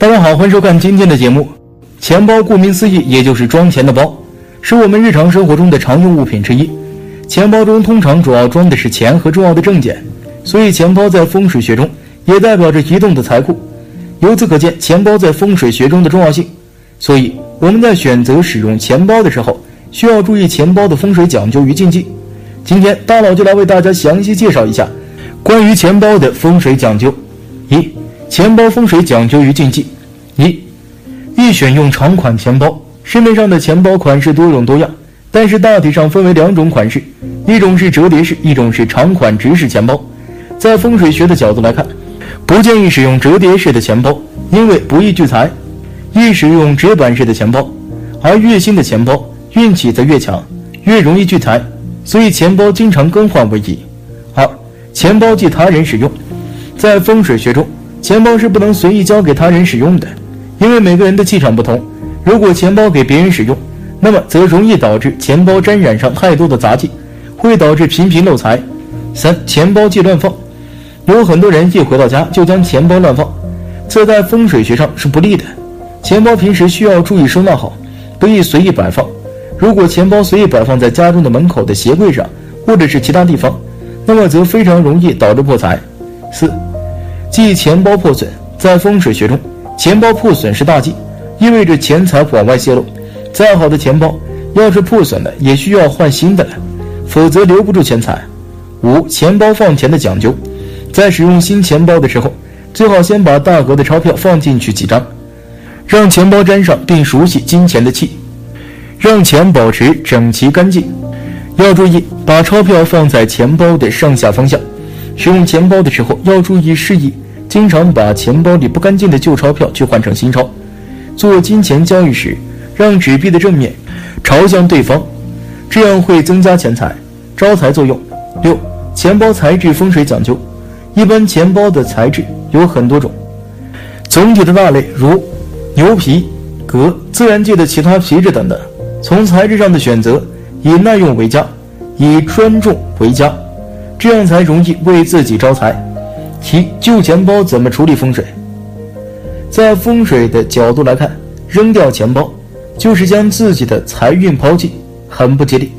大家好，欢迎收看今天的节目。钱包顾名思义，也就是装钱的包，是我们日常生活中的常用物品之一。钱包中通常主要装的是钱和重要的证件，所以钱包在风水学中也代表着移动的财库。由此可见，钱包在风水学中的重要性。所以我们在选择使用钱包的时候，需要注意钱包的风水讲究与禁忌。今天大佬就来为大家详细介绍一下关于钱包的风水讲究。一、钱包风水讲究与禁忌。一、易选用长款钱包。市面上的钱包款式多种多样，但是大体上分为两种款式，一种是折叠式，一种是长款直式钱包。在风水学的角度来看，不建议使用折叠式的钱包，因为不易聚财。易使用直板式的钱包，而越新的钱包运气则越强，越容易聚财，所以钱包经常更换为宜。二、钱包借他人使用，在风水学中，钱包是不能随意交给他人使用的，因为每个人的气场不同。如果钱包给别人使用，那么则容易导致钱包沾染上太多的杂气，会导致频频漏财。三、钱包忌乱放，有很多人一回到家就将钱包乱放，这在风水学上是不利的。钱包平时需要注意收纳好，不宜随意摆放。如果钱包随意摆放在家中的门口的鞋柜上，或者是其他地方，那么则非常容易导致破财。四，忌钱包破损。在风水学中，钱包破损是大忌，意味着钱财往外泄露。再好的钱包，要是破损了，也需要换新的了，否则留不住钱财。五，钱包放钱的讲究，在使用新钱包的时候，最好先把大额的钞票放进去几张。让钱包沾上并熟悉金钱的气，让钱保持整齐干净。要注意把钞票放在钱包的上下方向。使用钱包的时候要注意示意，经常把钱包里不干净的旧钞票去换成新钞。做金钱交易时，让纸币的正面朝向对方，这样会增加钱财、招财作用。六、钱包材质风水讲究，一般钱包的材质有很多种，总体的大类如。牛皮、革、自然界的其他皮质等等，从材质上的选择，以耐用为佳，以专重为佳，这样才容易为自己招财。提旧钱包怎么处理风水？在风水的角度来看，扔掉钱包就是将自己的财运抛弃，很不吉利。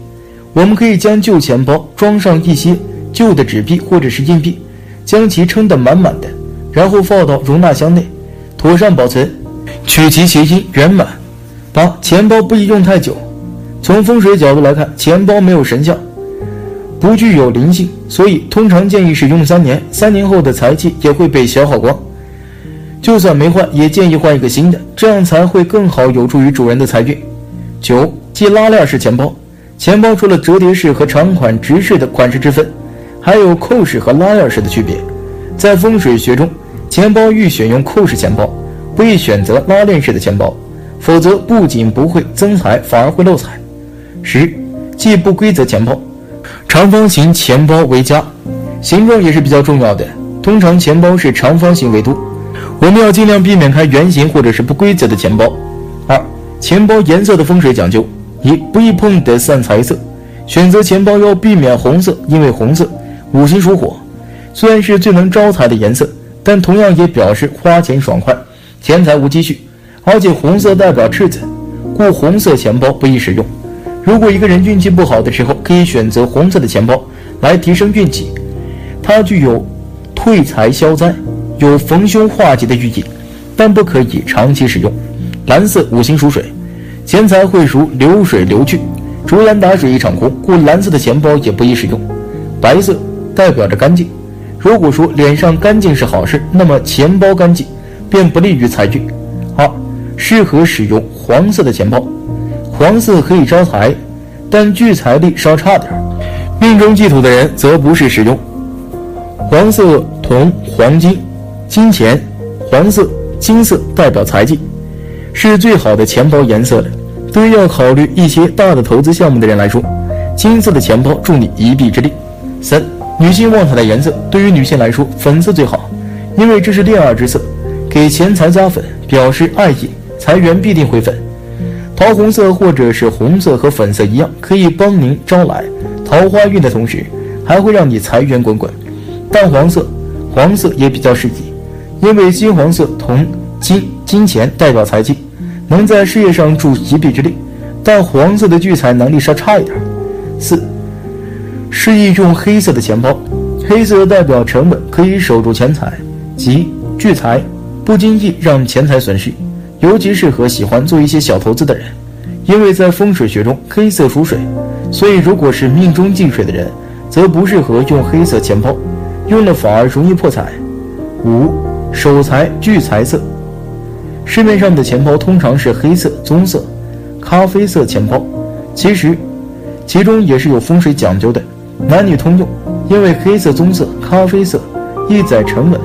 我们可以将旧钱包装上一些旧的纸币或者是硬币，将其撑得满满的，然后放到容纳箱内，妥善保存。取其谐音圆满。八钱包不宜用太久。从风水角度来看，钱包没有神效，不具有灵性，所以通常建议使用三年。三年后的财气也会被消耗光。就算没换，也建议换一个新的，这样才会更好，有助于主人的财运。九忌拉链式钱包。钱包除了折叠式和长款直式的款式之分，还有扣式和拉链式的区别。在风水学中，钱包欲选用扣式钱包。不宜选择拉链式的钱包，否则不仅不会增财，反而会漏财。十，忌不规则钱包，长方形钱包为佳，形状也是比较重要的。通常钱包是长方形为多，我们要尽量避免开圆形或者是不规则的钱包。二，钱包颜色的风水讲究：一，不易碰的散财色，选择钱包要避免红色，因为红色五行属火，虽然是最能招财的颜色，但同样也表示花钱爽快。钱财无积蓄，而且红色代表赤子，故红色钱包不宜使用。如果一个人运气不好的时候，可以选择红色的钱包来提升运气。它具有退财消灾、有逢凶化吉的寓意，但不可以长期使用。蓝色五行属水，钱财会如流水流去，竹篮打水一场空，故蓝色的钱包也不宜使用。白色代表着干净，如果说脸上干净是好事，那么钱包干净。便不利于财运。二，适合使用黄色的钱包，黄色可以招财，但聚财力稍差点儿。命中忌土的人则不是使用。黄色同黄金、金钱，黄色、金色代表财气，是最好的钱包颜色了。对于要考虑一些大的投资项目的人来说，金色的钱包助你一臂之力。三，女性旺财的颜色，对于女性来说，粉色最好，因为这是恋爱之色。给钱财加粉，表示爱意，财源必定会粉。桃红色或者是红色和粉色一样，可以帮您招来桃花运的同时，还会让你财源滚滚。淡黄色、黄色也比较适宜，因为金黄色同金、金钱代表财气，能在事业上助一臂之力，但黄色的聚财能力稍差一点。四，示意用黑色的钱包，黑色代表沉稳，可以守住钱财，即聚财，不经意让钱财损失，尤其适合喜欢做一些小投资的人，因为在风水学中，黑色属水，所以如果是命中忌水的人，则不适合用黑色钱包，用了反而容易破财。五，守财聚财色。市面上的钱包通常是黑色、棕色、咖啡色钱包，其实其中也是有风水讲究的，男女通用。因为黑色、棕色、咖啡色易载沉稳，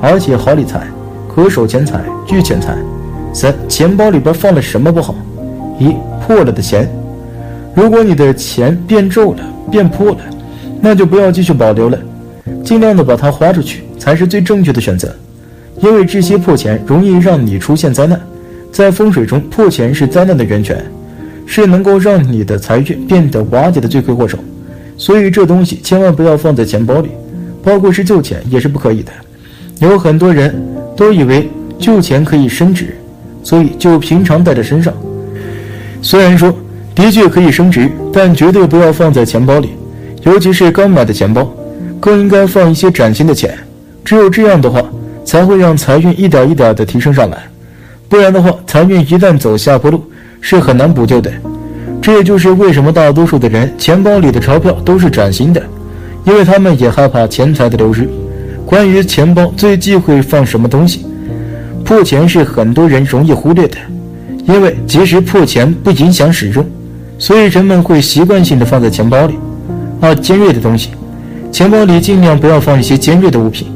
而且好理财，可守钱财、聚钱财。三，钱包里边放了什么不好？一，破了的钱。如果你的钱变皱了、变破了，那就不要继续保留了，尽量的把它花出去才是最正确的选择。因为这些破钱容易让你出现灾难，在风水中，破钱是灾难的源泉，是能够让你的财运变得瓦解的罪魁祸首。所以这东西千万不要放在钱包里，包括是旧钱也是不可以的。有很多人都以为旧钱可以升值，所以就平常带在身上。虽然说的确可以升值，但绝对不要放在钱包里，尤其是刚买的钱包，更应该放一些崭新的钱。只有这样的话。才会让财运一点一点的提升上来，不然的话，财运一旦走下坡路，是很难补救的。这也就是为什么大多数的人钱包里的钞票都是崭新的，因为他们也害怕钱财的流失。关于钱包最忌讳放什么东西，破钱是很多人容易忽略的，因为即使破钱不影响使用，所以人们会习惯性的放在钱包里。二尖锐的东西，钱包里尽量不要放一些尖锐的物品。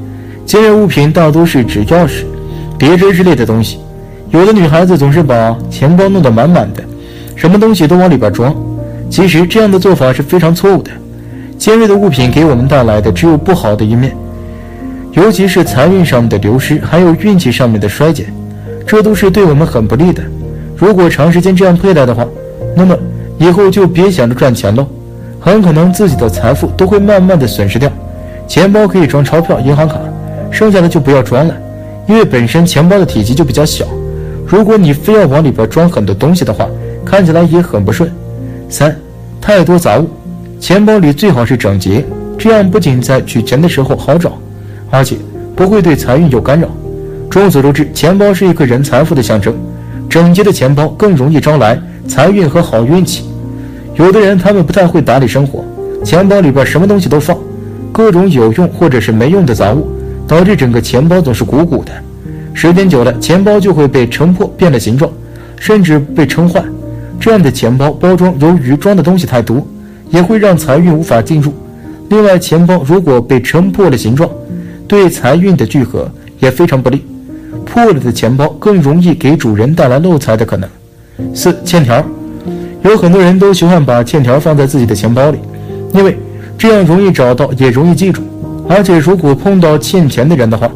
尖锐物品大多是指钥匙、别针之类的东西。有的女孩子总是把钱包弄得满满的，什么东西都往里边装。其实这样的做法是非常错误的。尖锐的物品给我们带来的只有不好的一面，尤其是财运上面的流失，还有运气上面的衰减，这都是对我们很不利的。如果长时间这样佩戴的话，那么以后就别想着赚钱喽，很可能自己的财富都会慢慢的损失掉。钱包可以装钞票、银行卡。剩下的就不要装了，因为本身钱包的体积就比较小。如果你非要往里边装很多东西的话，看起来也很不顺。三，太多杂物，钱包里最好是整洁，这样不仅在取钱的时候好找，而且不会对财运有干扰。众所周知，钱包是一个人财富的象征，整洁的钱包更容易招来财运和好运气。有的人他们不太会打理生活，钱包里边什么东西都放，各种有用或者是没用的杂物。导致整个钱包总是鼓鼓的，时间久了，钱包就会被撑破，变了形状，甚至被撑坏。这样的钱包包装由于装的东西太多，也会让财运无法进入。另外，钱包如果被撑破了形状，对财运的聚合也非常不利。破了的钱包更容易给主人带来漏财的可能。四、欠条，有很多人都喜欢把欠条放在自己的钱包里，因为这样容易找到，也容易记住。而且，如果碰到欠钱的人的话，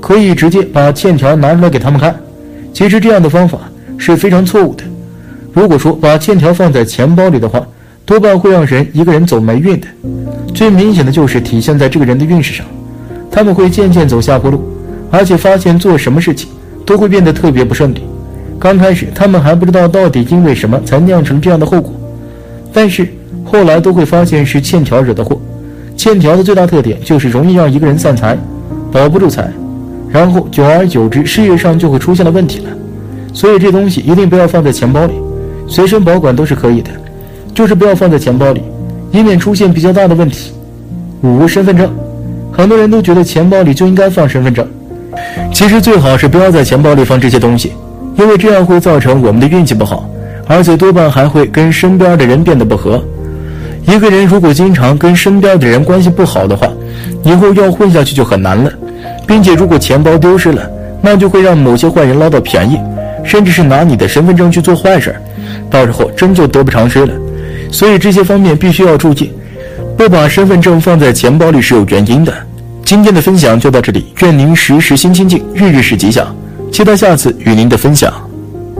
可以直接把欠条拿出来给他们看。其实这样的方法是非常错误的。如果说把欠条放在钱包里的话，多半会让人一个人走霉运的。最明显的就是体现在这个人的运势上，他们会渐渐走下坡路，而且发现做什么事情都会变得特别不顺利。刚开始他们还不知道到底因为什么才酿成这样的后果，但是后来都会发现是欠条惹的祸。欠条的最大特点就是容易让一个人散财，保不住财，然后久而久之，事业上就会出现了问题了。所以这东西一定不要放在钱包里，随身保管都是可以的，就是不要放在钱包里，以免出现比较大的问题。五、身份证，很多人都觉得钱包里就应该放身份证，其实最好是不要在钱包里放这些东西，因为这样会造成我们的运气不好，而且多半还会跟身边的人变得不和。一个人如果经常跟身边的人关系不好的话，以后要混下去就很难了，并且如果钱包丢失了，那就会让某些坏人捞到便宜，甚至是拿你的身份证去做坏事，到时候真就得不偿失了。所以这些方面必须要注意，不把身份证放在钱包里是有原因的。今天的分享就到这里，愿您时时心清静，日日是吉祥，期待下次与您的分享。